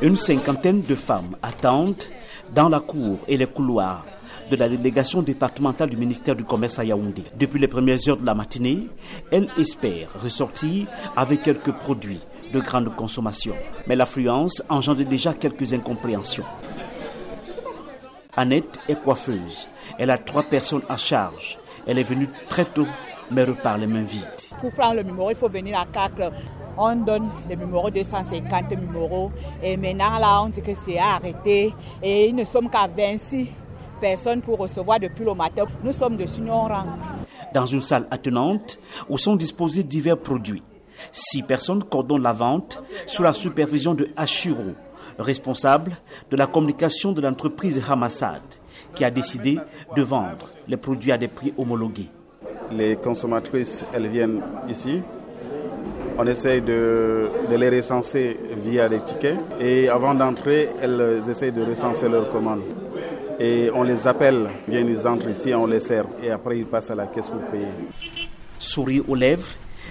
Une cinquantaine de femmes attendent dans la cour et les couloirs de la délégation départementale du ministère du Commerce à Yaoundé. Depuis les premières heures de la matinée, elles espèrent ressortir avec quelques produits de grande consommation. Mais l'affluence engendre déjà quelques incompréhensions. Annette est coiffeuse. Elle a trois personnes à charge. Elle est venue très tôt, mais repart les mains vides. Pour prendre le numéro, il faut venir à 4 on donne le numéro 250 numéros et maintenant là on dit que c'est arrêté et nous ne sommes qu'à 26 personnes pour recevoir depuis le matin. Nous sommes de Union Rang. Dans une salle attenante où sont disposés divers produits. Six personnes coordonnent la vente sous la supervision de Ashiro, responsable de la communication de l'entreprise Hamassad, qui a décidé de vendre les produits à des prix homologués. Les consommatrices, elles viennent ici. On essaye de, les recenser via des tickets et avant d'entrer, elles essayent de recenser leurs commandes. Et on les appelle, viennent, ils entrent ici, on les sert et après ils passent à la caisse pour payer. Sourire aux lèvres,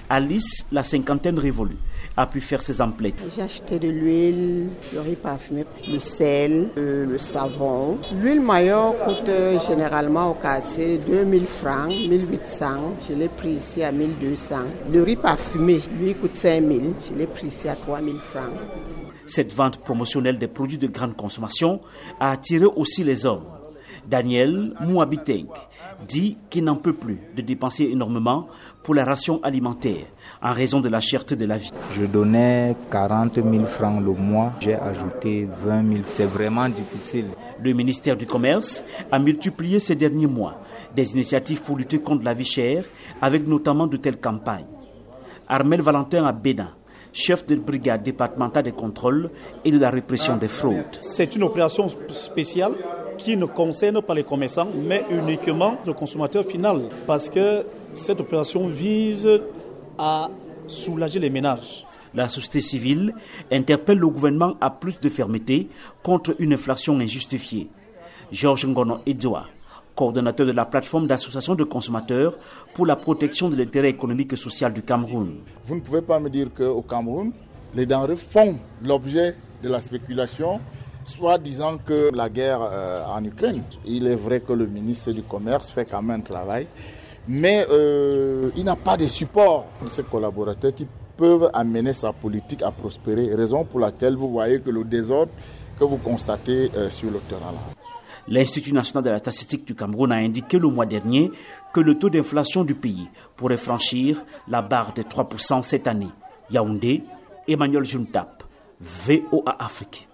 Alice, la cinquantaine révolue, a pu faire ses emplettes. J'ai acheté de l'huile, le riz parfumé, le sel, euh, le savon. L'huile maillot coûte euh, généralement au quartier 2000 francs, 1800. Je l'ai pris ici à 1200. Le riz parfumé, lui, coûte 5000. Je l'ai pris ici à 3000 francs. Cette vente promotionnelle des produits de grande consommation a attiré aussi les hommes. Daniel Mouabiteng dit qu'il n'en peut plus de dépenser énormément pour la ration alimentaire en raison de la cherté de la vie. Je donnais 40 000 francs le mois, j'ai ajouté 20 000. C'est vraiment difficile. Le ministère du Commerce a multiplié ces derniers mois des initiatives pour lutter contre la vie chère, avec notamment de telles campagnes. Armel Valentin à Bénin chef de brigade départementale des contrôles et de la répression des fraudes. C'est une opération spéciale qui ne concerne pas les commerçants, mais uniquement le consommateur final, parce que cette opération vise à soulager les ménages. La société civile interpelle le gouvernement à plus de fermeté contre une inflation injustifiée. Georges Ngono Edouard, coordonnateur de la plateforme d'association de consommateurs pour la protection de l'intérêt économique et social du Cameroun. Vous ne pouvez pas me dire qu'au Cameroun, les denrées font l'objet de la spéculation, soit disant que la guerre euh, en Ukraine. Il est vrai que le ministre du Commerce fait quand même un travail, mais euh, il n'a pas de support pour ses collaborateurs qui peuvent amener sa politique à prospérer, raison pour laquelle vous voyez que le désordre que vous constatez euh, sur le terrain là. L'Institut national de la statistique du Cameroun a indiqué le mois dernier que le taux d'inflation du pays pourrait franchir la barre des 3% cette année. Yaoundé, Emmanuel Juntap, VOA Afrique.